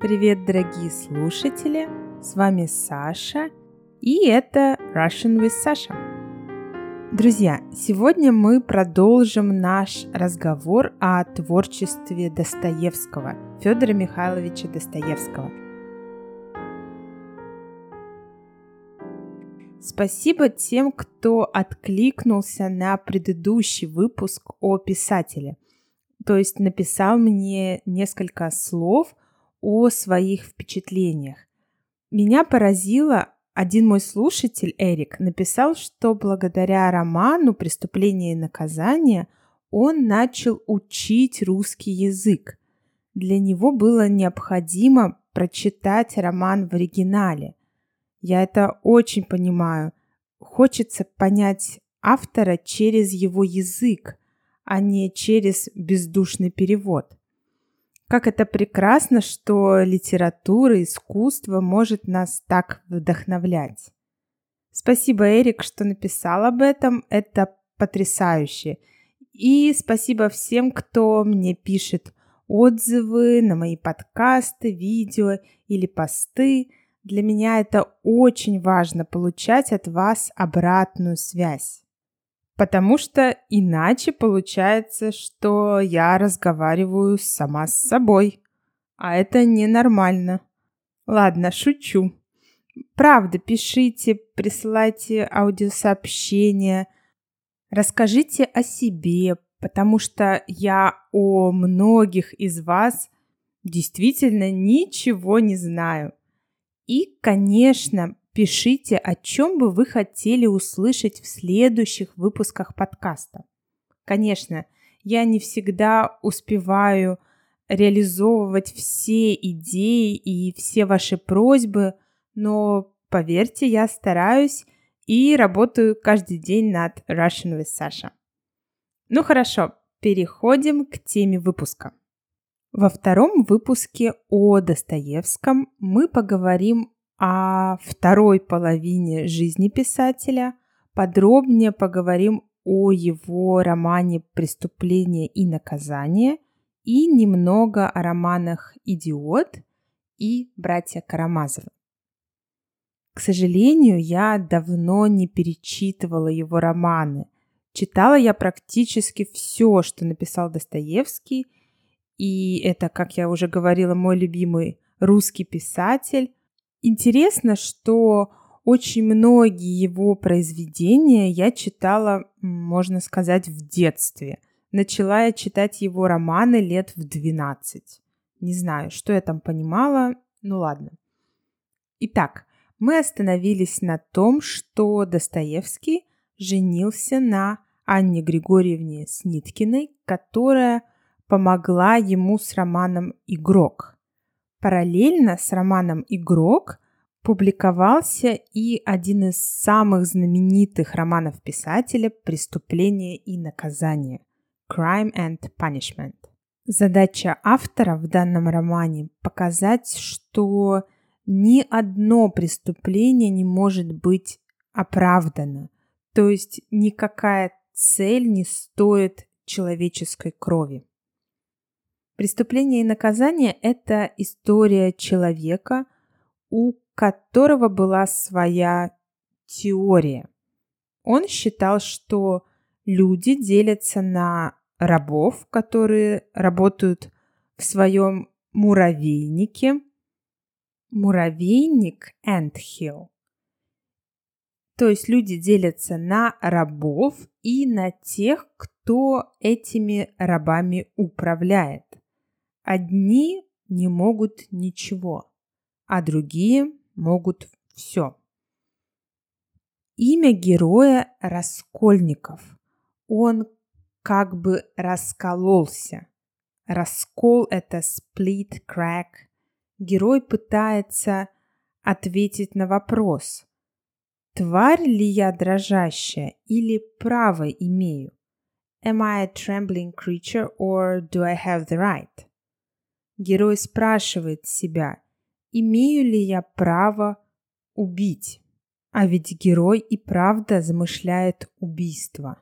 Привет, дорогие слушатели! С вами Саша, и это Russian with Sasha. Друзья, сегодня мы продолжим наш разговор о творчестве Достоевского, Федора Михайловича Достоевского. Спасибо тем, кто откликнулся на предыдущий выпуск о писателе, то есть написал мне несколько слов – о своих впечатлениях. Меня поразило, один мой слушатель, Эрик, написал, что благодаря роману «Преступление и наказание» он начал учить русский язык. Для него было необходимо прочитать роман в оригинале. Я это очень понимаю. Хочется понять автора через его язык, а не через бездушный перевод. Как это прекрасно, что литература, искусство может нас так вдохновлять. Спасибо, Эрик, что написал об этом. Это потрясающе. И спасибо всем, кто мне пишет отзывы на мои подкасты, видео или посты. Для меня это очень важно получать от вас обратную связь. Потому что иначе получается, что я разговариваю сама с собой. А это ненормально. Ладно, шучу. Правда, пишите, присылайте аудиосообщения, расскажите о себе, потому что я о многих из вас действительно ничего не знаю. И, конечно, Пишите, о чем бы вы хотели услышать в следующих выпусках подкаста. Конечно, я не всегда успеваю реализовывать все идеи и все ваши просьбы, но поверьте, я стараюсь и работаю каждый день над Russian with Sasha. Ну хорошо, переходим к теме выпуска. Во втором выпуске о Достоевском мы поговорим о второй половине жизни писателя. Подробнее поговорим о его романе «Преступление и наказание» и немного о романах «Идиот» и «Братья Карамазовы». К сожалению, я давно не перечитывала его романы. Читала я практически все, что написал Достоевский, и это, как я уже говорила, мой любимый русский писатель, Интересно, что очень многие его произведения я читала, можно сказать, в детстве. Начала я читать его романы лет в 12. Не знаю, что я там понимала, ну ладно. Итак, мы остановились на том, что Достоевский женился на Анне Григорьевне Сниткиной, которая помогла ему с романом «Игрок». Параллельно с романом «Игрок» публиковался и один из самых знаменитых романов писателя «Преступление и наказание» «Crime and Punishment». Задача автора в данном романе – показать, что ни одно преступление не может быть оправдано, то есть никакая цель не стоит человеческой крови. Преступление и наказание – это история человека, у которого была своя теория. Он считал, что люди делятся на рабов, которые работают в своем муравейнике. Муравейник Антхилл. То есть люди делятся на рабов и на тех, кто этими рабами управляет. Одни не могут ничего, а другие могут все. Имя героя Раскольников. Он как бы раскололся. Раскол – это split, crack. Герой пытается ответить на вопрос, тварь ли я дрожащая или право имею? Am I a trembling creature or do I have the right? Герой спрашивает себя, имею ли я право убить? А ведь герой и правда замышляет убийство.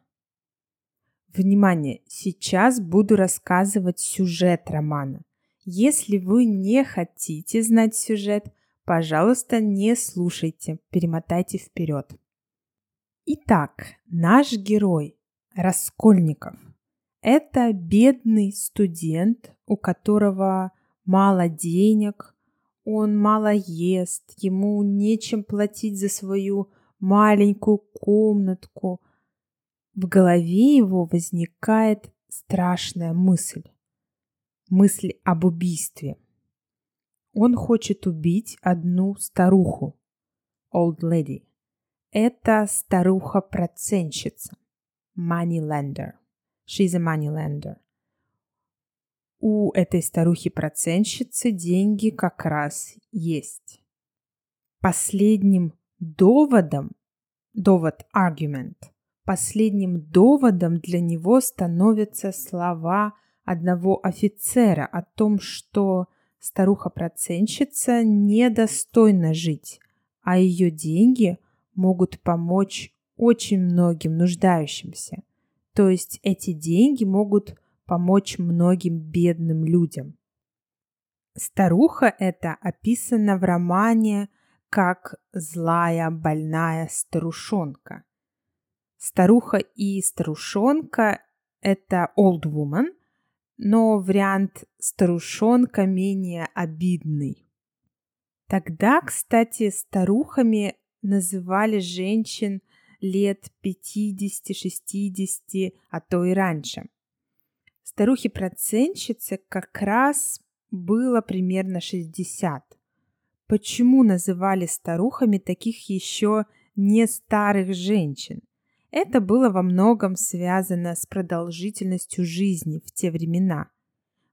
Внимание, сейчас буду рассказывать сюжет романа. Если вы не хотите знать сюжет, пожалуйста, не слушайте, перемотайте вперед. Итак, наш герой Раскольников – это бедный студент, у которого мало денег, он мало ест, ему нечем платить за свою маленькую комнатку. В голове его возникает страшная мысль. Мысль об убийстве. Он хочет убить одну старуху. Old lady. Это старуха-проценщица. Moneylender. She's a moneylender у этой старухи-проценщицы деньги как раз есть. Последним доводом, довод argument, последним доводом для него становятся слова одного офицера о том, что старуха-проценщица недостойна жить, а ее деньги могут помочь очень многим нуждающимся. То есть эти деньги могут помочь многим бедным людям. Старуха эта описана в романе как злая больная старушонка. Старуха и старушонка – это old woman, но вариант старушонка менее обидный. Тогда, кстати, старухами называли женщин лет 50-60, а то и раньше старухе-процентщице как раз было примерно 60. Почему называли старухами таких еще не старых женщин? Это было во многом связано с продолжительностью жизни в те времена.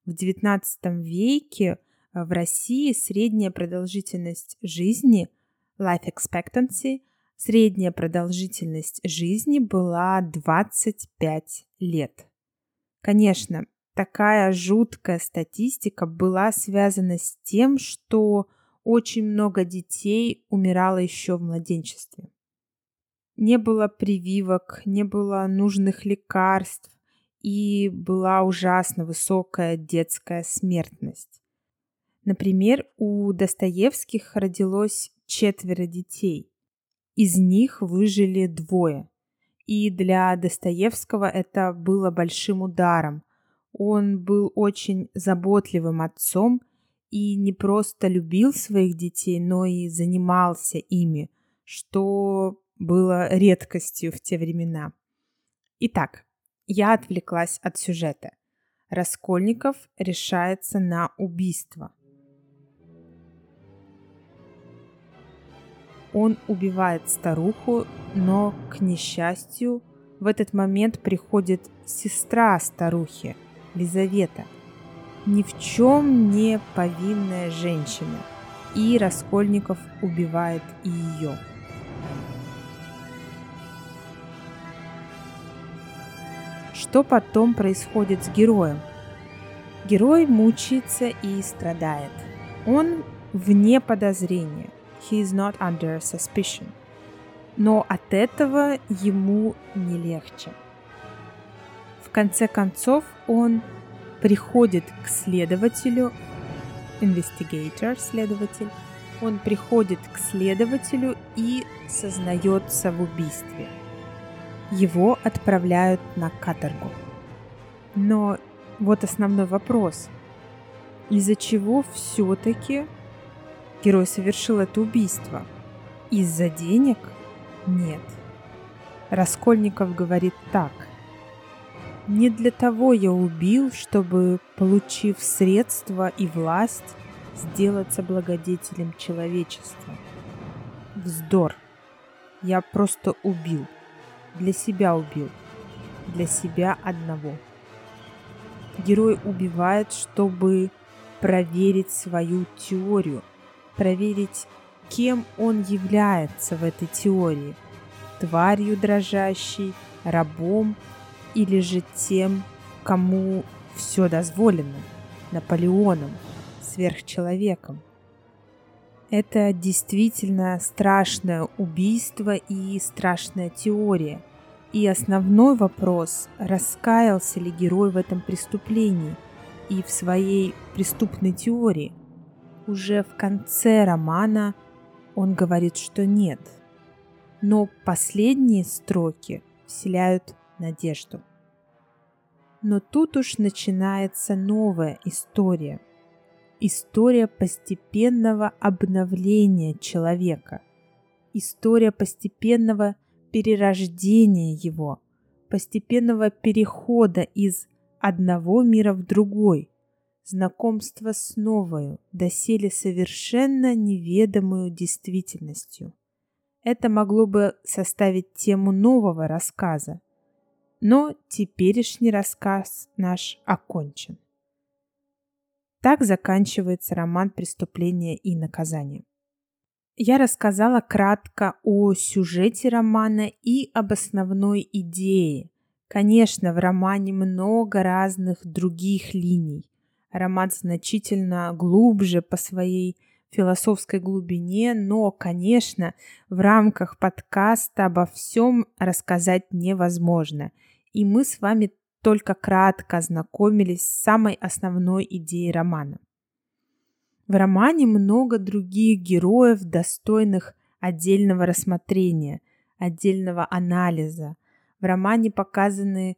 В XIX веке в России средняя продолжительность жизни, life expectancy, средняя продолжительность жизни была 25 лет. Конечно, такая жуткая статистика была связана с тем, что очень много детей умирало еще в младенчестве. Не было прививок, не было нужных лекарств и была ужасно высокая детская смертность. Например, у Достоевских родилось четверо детей. Из них выжили двое. И для Достоевского это было большим ударом. Он был очень заботливым отцом и не просто любил своих детей, но и занимался ими, что было редкостью в те времена. Итак, я отвлеклась от сюжета. Раскольников решается на убийство – Он убивает старуху, но, к несчастью, в этот момент приходит сестра старухи, Лизавета, ни в чем не повинная женщина, и Раскольников убивает и ее. Что потом происходит с героем? Герой мучается и страдает. Он вне подозрения – he is not under suspicion. Но от этого ему не легче. В конце концов, он приходит к следователю, investigator, следователь, он приходит к следователю и сознается в убийстве. Его отправляют на каторгу. Но вот основной вопрос. Из-за чего все-таки Герой совершил это убийство. Из-за денег? Нет. Раскольников говорит так. Не для того я убил, чтобы, получив средства и власть, сделаться благодетелем человечества. Вздор. Я просто убил. Для себя убил. Для себя одного. Герой убивает, чтобы проверить свою теорию – проверить, кем он является в этой теории – тварью дрожащей, рабом или же тем, кому все дозволено – Наполеоном, сверхчеловеком. Это действительно страшное убийство и страшная теория. И основной вопрос – раскаялся ли герой в этом преступлении – и в своей преступной теории. Уже в конце романа он говорит, что нет. Но последние строки вселяют надежду. Но тут уж начинается новая история. История постепенного обновления человека. История постепенного перерождения его, постепенного перехода из одного мира в другой, знакомства с новою, доселе совершенно неведомую действительностью. Это могло бы составить тему нового рассказа, но теперешний рассказ наш окончен. Так заканчивается роман «Преступление и наказание». Я рассказала кратко о сюжете романа и об основной идее. Конечно, в романе много разных других линий. Роман значительно глубже по своей философской глубине, но, конечно, в рамках подкаста обо всем рассказать невозможно. И мы с вами только кратко ознакомились с самой основной идеей романа. В романе много других героев, достойных отдельного рассмотрения, отдельного анализа. В романе показаны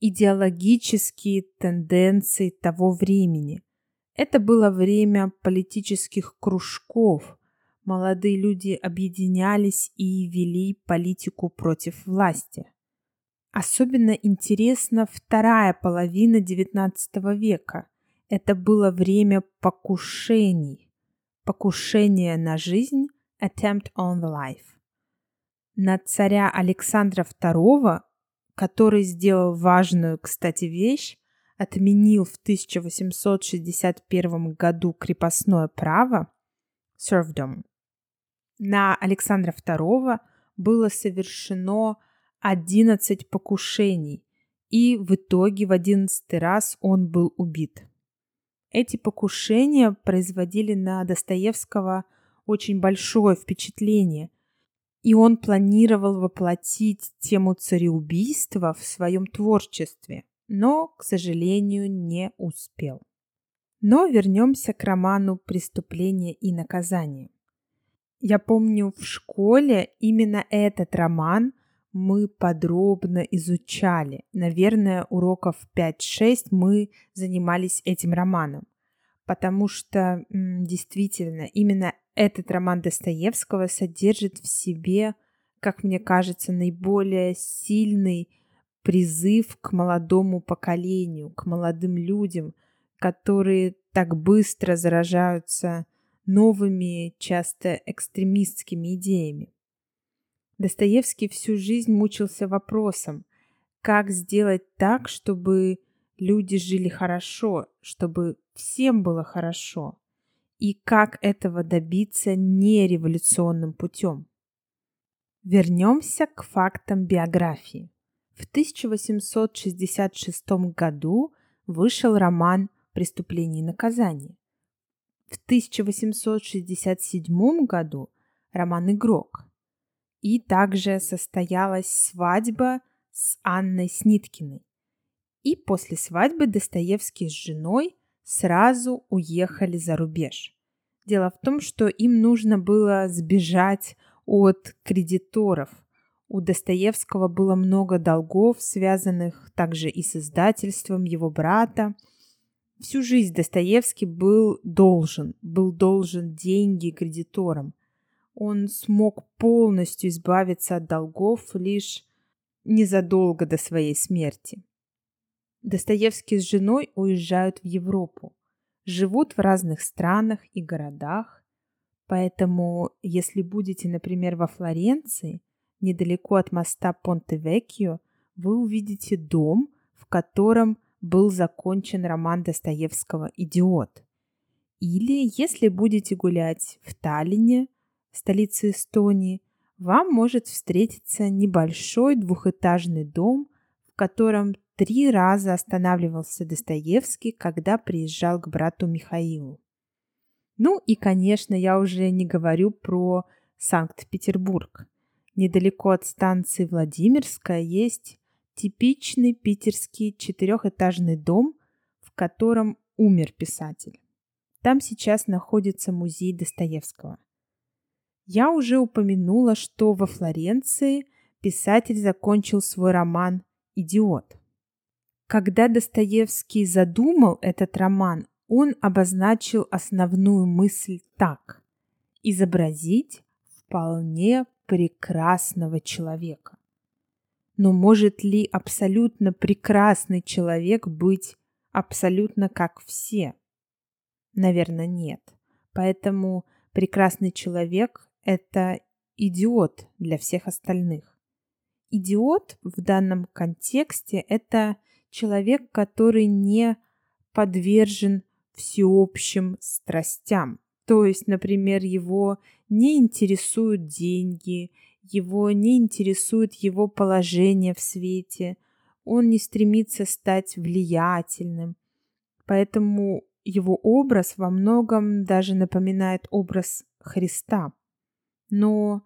идеологические тенденции того времени. Это было время политических кружков. Молодые люди объединялись и вели политику против власти. Особенно интересна вторая половина XIX века – это было время покушений. Покушение на жизнь – attempt on the life. На царя Александра II, который сделал важную, кстати, вещь, отменил в 1861 году крепостное право serfdom. На Александра II было совершено 11 покушений, и в итоге в 11 раз он был убит. Эти покушения производили на Достоевского очень большое впечатление, и он планировал воплотить тему цареубийства в своем творчестве, но, к сожалению, не успел. Но вернемся к роману «Преступление и наказание». Я помню, в школе именно этот роман мы подробно изучали. Наверное, уроков 5-6 мы занимались этим романом, потому что действительно именно этот роман Достоевского содержит в себе, как мне кажется, наиболее сильный призыв к молодому поколению, к молодым людям, которые так быстро заражаются новыми, часто экстремистскими идеями. Достоевский всю жизнь мучился вопросом, как сделать так, чтобы люди жили хорошо, чтобы всем было хорошо, и как этого добиться не революционным путем. Вернемся к фактам биографии. В 1866 году вышел роман «Преступление и наказание». В 1867 году роман «Игрок». И также состоялась свадьба с Анной Сниткиной. И после свадьбы Достоевский с женой сразу уехали за рубеж. Дело в том, что им нужно было сбежать от кредиторов. У Достоевского было много долгов, связанных также и с издательством его брата. Всю жизнь Достоевский был должен, был должен деньги кредиторам – он смог полностью избавиться от долгов лишь незадолго до своей смерти. Достоевский с женой уезжают в Европу, живут в разных странах и городах, поэтому если будете, например, во Флоренции, недалеко от моста Понте-Веккио, вы увидите дом, в котором был закончен роман Достоевского «Идиот». Или если будете гулять в Таллине, столице Эстонии, вам может встретиться небольшой двухэтажный дом, в котором три раза останавливался Достоевский, когда приезжал к брату Михаилу. Ну и, конечно, я уже не говорю про Санкт-Петербург. Недалеко от станции Владимирская есть типичный питерский четырехэтажный дом, в котором умер писатель. Там сейчас находится музей Достоевского. Я уже упомянула, что во Флоренции писатель закончил свой роман «Идиот». Когда Достоевский задумал этот роман, он обозначил основную мысль так – изобразить вполне прекрасного человека. Но может ли абсолютно прекрасный человек быть абсолютно как все? Наверное, нет. Поэтому прекрасный человек – это идиот для всех остальных. Идиот в данном контексте – это человек, который не подвержен всеобщим страстям. То есть, например, его не интересуют деньги, его не интересует его положение в свете, он не стремится стать влиятельным. Поэтому его образ во многом даже напоминает образ Христа. Но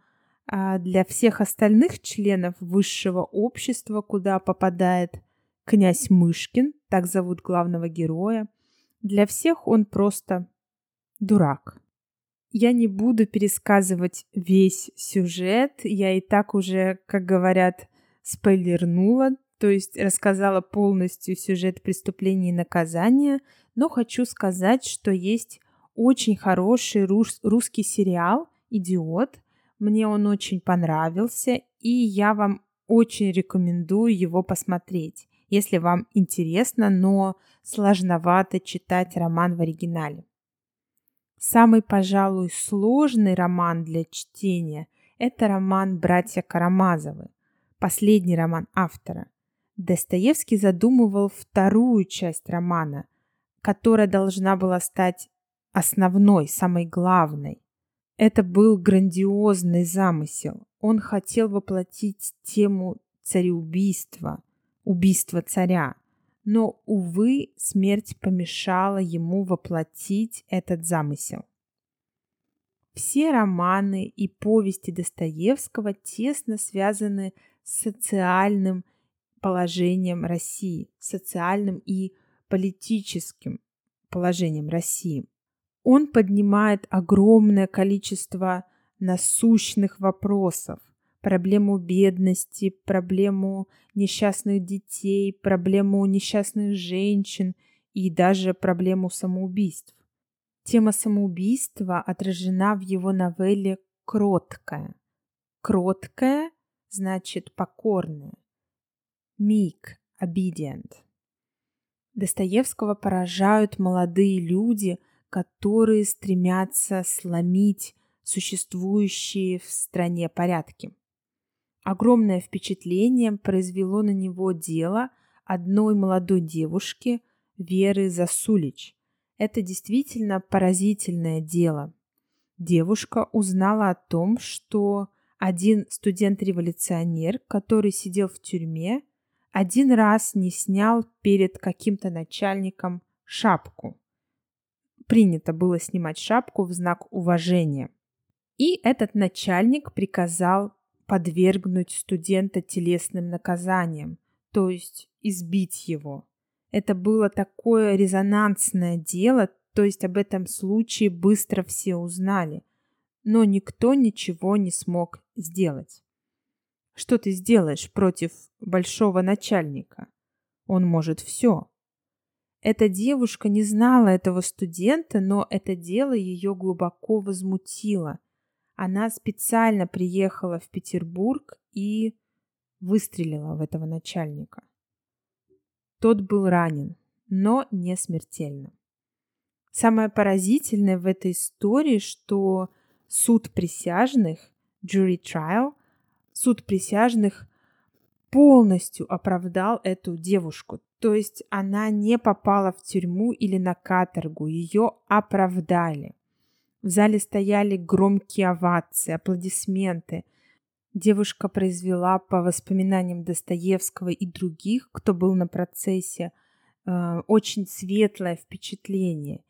а для всех остальных членов высшего общества, куда попадает князь Мышкин, так зовут главного героя, для всех он просто дурак. Я не буду пересказывать весь сюжет, я и так уже, как говорят, спойлернула, то есть рассказала полностью сюжет преступления и наказания, но хочу сказать, что есть очень хороший рус- русский сериал «Идиот». Мне он очень понравился, и я вам очень рекомендую его посмотреть, если вам интересно, но сложновато читать роман в оригинале. Самый, пожалуй, сложный роман для чтения – это роман «Братья Карамазовы», последний роман автора. Достоевский задумывал вторую часть романа, которая должна была стать основной, самой главной. Это был грандиозный замысел. Он хотел воплотить тему цареубийства, убийства царя – но, увы, смерть помешала ему воплотить этот замысел. Все романы и повести Достоевского тесно связаны с социальным положением России, социальным и политическим положением России. Он поднимает огромное количество насущных вопросов, проблему бедности, проблему несчастных детей, проблему несчастных женщин и даже проблему самоубийств. Тема самоубийства отражена в его новелле «Кроткая». «Кроткая» значит «покорная». «Meek» – «obedient». Достоевского поражают молодые люди, которые стремятся сломить существующие в стране порядки. Огромное впечатление произвело на него дело одной молодой девушки Веры Засулич. Это действительно поразительное дело. Девушка узнала о том, что один студент-революционер, который сидел в тюрьме, один раз не снял перед каким-то начальником шапку. Принято было снимать шапку в знак уважения. И этот начальник приказал подвергнуть студента телесным наказаниям, то есть избить его. Это было такое резонансное дело, то есть об этом случае быстро все узнали, но никто ничего не смог сделать. Что ты сделаешь против большого начальника? Он может все. Эта девушка не знала этого студента, но это дело ее глубоко возмутило – она специально приехала в Петербург и выстрелила в этого начальника. Тот был ранен, но не смертельно. Самое поразительное в этой истории, что суд присяжных, jury trial, суд присяжных полностью оправдал эту девушку. То есть она не попала в тюрьму или на каторгу, ее оправдали. В зале стояли громкие овации, аплодисменты. Девушка произвела, по воспоминаниям Достоевского и других, кто был на процессе, э, очень светлое впечатление.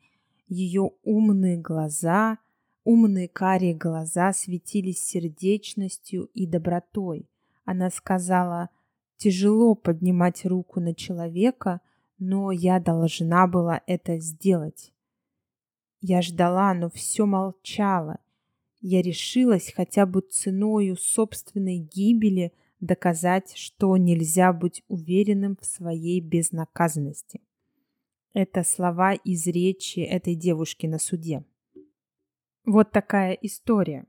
Ее умные глаза, умные карие глаза светились сердечностью и добротой. Она сказала, тяжело поднимать руку на человека, но я должна была это сделать. Я ждала, но все молчало. Я решилась хотя бы ценою собственной гибели доказать, что нельзя быть уверенным в своей безнаказанности. Это слова из речи этой девушки на суде. Вот такая история.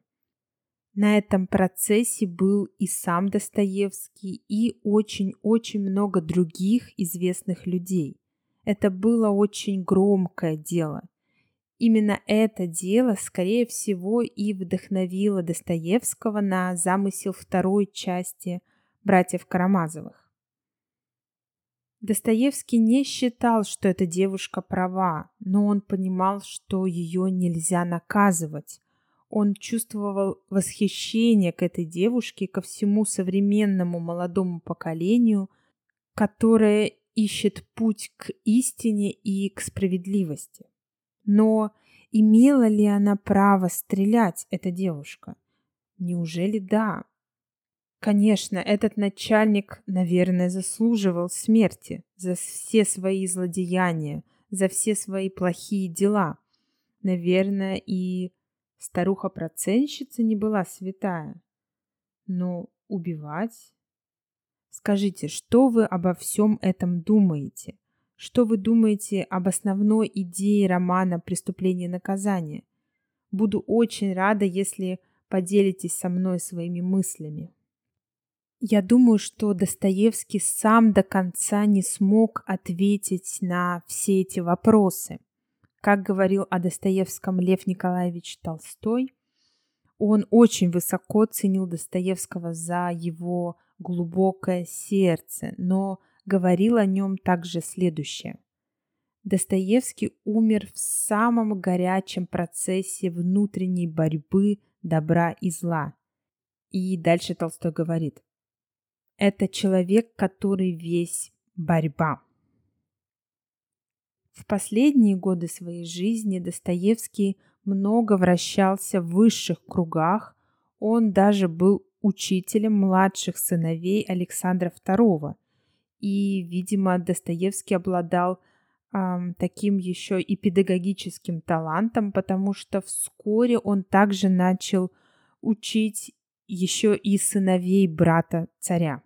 На этом процессе был и сам Достоевский, и очень-очень много других известных людей. Это было очень громкое дело. Именно это дело, скорее всего, и вдохновило Достоевского на замысел второй части «Братьев Карамазовых». Достоевский не считал, что эта девушка права, но он понимал, что ее нельзя наказывать, он чувствовал восхищение к этой девушке, ко всему современному молодому поколению, которое ищет путь к истине и к справедливости. Но имела ли она право стрелять, эта девушка? Неужели да? Конечно, этот начальник, наверное, заслуживал смерти за все свои злодеяния, за все свои плохие дела. Наверное, и Старуха-проценщица не была святая. Но убивать? Скажите, что вы обо всем этом думаете? Что вы думаете об основной идее романа «Преступление и наказание»? Буду очень рада, если поделитесь со мной своими мыслями. Я думаю, что Достоевский сам до конца не смог ответить на все эти вопросы – как говорил о Достоевском Лев Николаевич Толстой, он очень высоко ценил Достоевского за его глубокое сердце, но говорил о нем также следующее. Достоевский умер в самом горячем процессе внутренней борьбы добра и зла. И дальше Толстой говорит, это человек, который весь борьба. В последние годы своей жизни Достоевский много вращался в высших кругах, он даже был учителем младших сыновей Александра II. И, видимо, Достоевский обладал э, таким еще и педагогическим талантом, потому что вскоре он также начал учить еще и сыновей брата царя.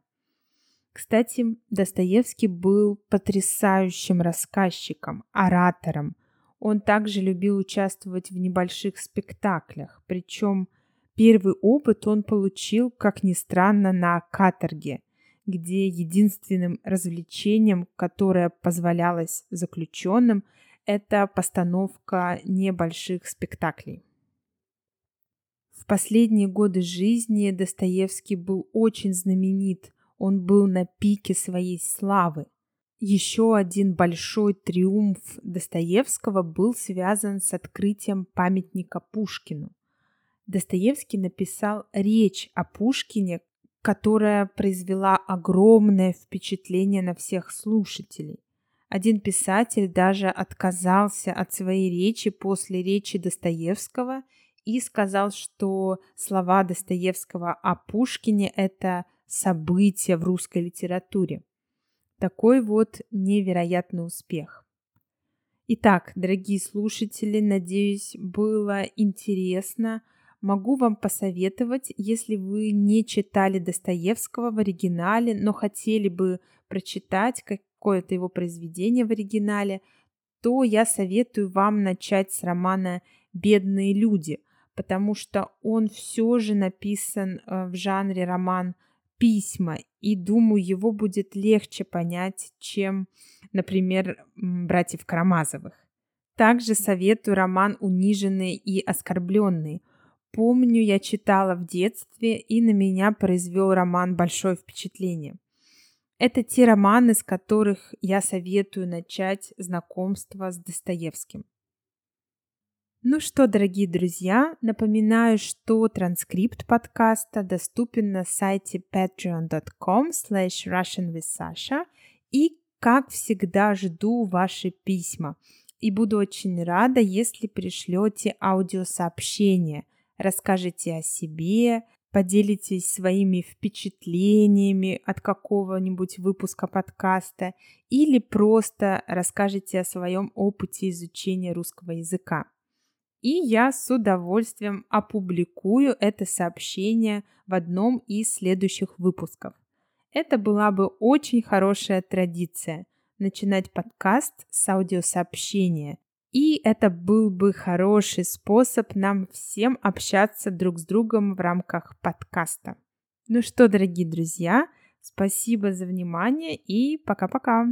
Кстати, Достоевский был потрясающим рассказчиком, оратором. Он также любил участвовать в небольших спектаклях, причем первый опыт он получил, как ни странно, на каторге, где единственным развлечением, которое позволялось заключенным, это постановка небольших спектаклей. В последние годы жизни Достоевский был очень знаменит он был на пике своей славы. Еще один большой триумф Достоевского был связан с открытием памятника Пушкину. Достоевский написал речь о Пушкине, которая произвела огромное впечатление на всех слушателей. Один писатель даже отказался от своей речи после речи Достоевского и сказал, что слова Достоевского о Пушкине – это события в русской литературе. Такой вот невероятный успех. Итак, дорогие слушатели, надеюсь, было интересно. Могу вам посоветовать, если вы не читали Достоевского в оригинале, но хотели бы прочитать какое-то его произведение в оригинале, то я советую вам начать с романа «Бедные люди», потому что он все же написан э, в жанре роман письма, и думаю, его будет легче понять, чем, например, братьев Карамазовых. Также советую роман «Униженные и оскорбленные». Помню, я читала в детстве, и на меня произвел роман большое впечатление. Это те романы, с которых я советую начать знакомство с Достоевским. Ну что, дорогие друзья, напоминаю, что транскрипт подкаста доступен на сайте patreon.com slash russianwithsasha и, как всегда, жду ваши письма. И буду очень рада, если пришлете аудиосообщение, расскажите о себе, поделитесь своими впечатлениями от какого-нибудь выпуска подкаста или просто расскажете о своем опыте изучения русского языка. И я с удовольствием опубликую это сообщение в одном из следующих выпусков. Это была бы очень хорошая традиция – начинать подкаст с аудиосообщения. И это был бы хороший способ нам всем общаться друг с другом в рамках подкаста. Ну что, дорогие друзья, спасибо за внимание и пока-пока.